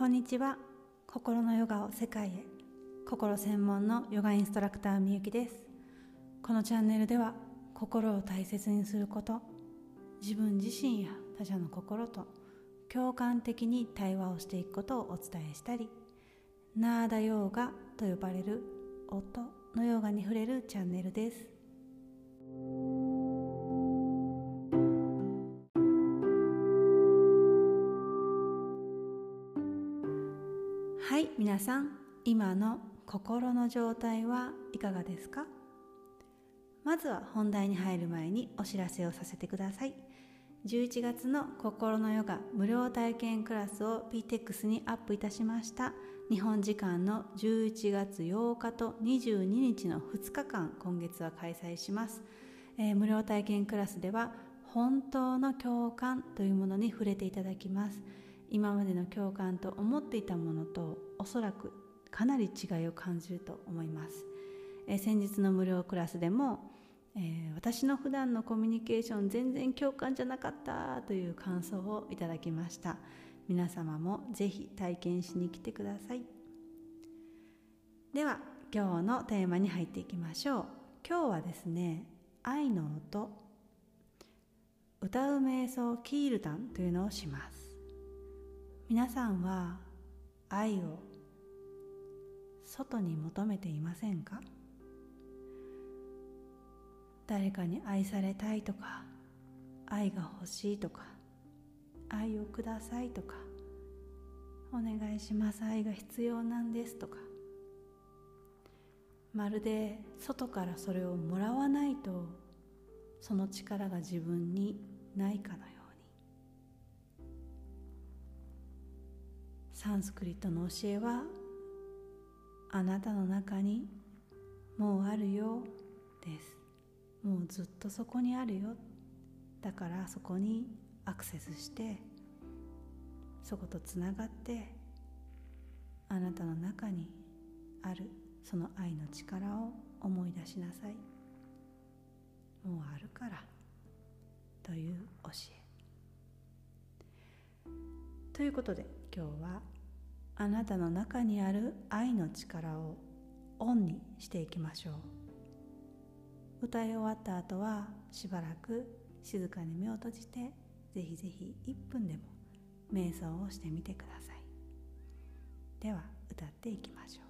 こんにちは。心のヨガを世界へ。心専門のヨガインストラクターみゆきです。このチャンネルでは心を大切にすること自分自身や他者の心と共感的に対話をしていくことをお伝えしたりナーダヨーガと呼ばれる音のヨガに触れるチャンネルです。はい皆さん今の心の状態はいかがですか？まずは本題に入る前にお知らせをさせてください。11月の心のヨガ無料体験クラスを PTEX にアップいたしました。日本時間の11月8日と22日の2日間今月は開催します、えー、無料体験クラスでは本当の共感というものに触れていただきます。今までの共感と思っていたものとおそらくかなり違いを感じると思います、えー、先日の無料クラスでも、えー、私の普段のコミュニケーション全然共感じゃなかったという感想をいただきました。皆様もぜひ体験しに来てください。では今日のテーマに入っていきましょう。今日はですね愛の音。歌う瞑想キールタンというのをします。皆さんは愛を外に求めていませんか？誰かに愛されたいとか愛が欲しいとか愛をくださいとかお願いします愛が必要なんですとか。まるで外からそれをもらわないとその力が自分にないかのようサンスクリットの教えはあなたの中にもうあるよです。もうずっとそこにあるよ。だからそこにアクセスしてそことつながってあなたの中にある。その愛の力を思い出しなさい。もうあるから。という教え。ということで今日はあなたの中にある愛の力をオンにしていきましょう。歌い終わった後はしばらく静かに目を閉じてぜひぜひ1分でも瞑想をしてみてください。では歌っていきましょう。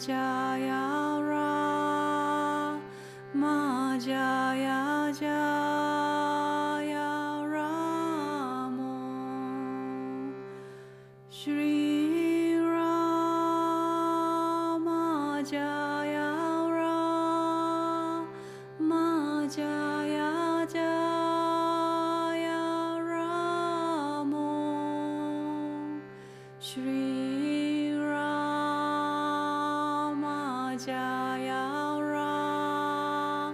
Jaya Jaya Jaya Ramo Jaya Jaya Jaya Ramo Shri Jaya Rama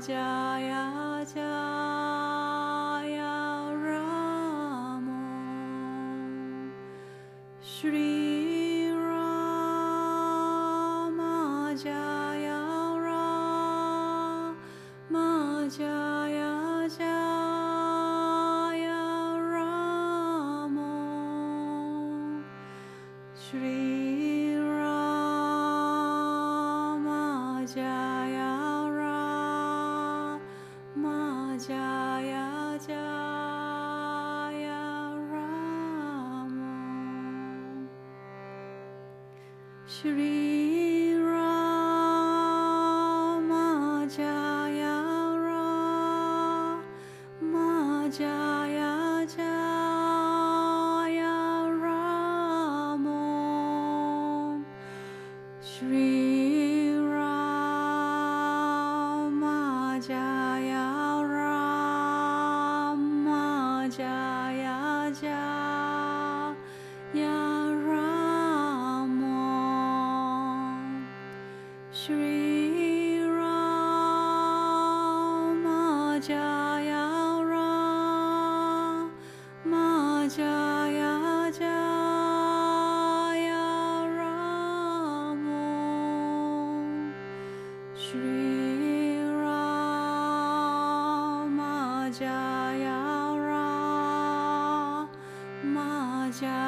Jaya Jaya Rama Shri Rama Jaya Rama Jaya Jaya Rama Shri Jaya Rama Jaya Jaya Rama Shri Rama Jaya Jaya Jaya Shri Shri Rama Jaya Jaya Jaya Shri Rama Jaya Jaya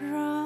Run.